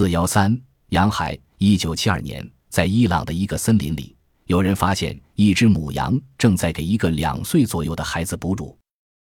四幺三，杨海，一九七二年，在伊朗的一个森林里，有人发现一只母羊正在给一个两岁左右的孩子哺乳。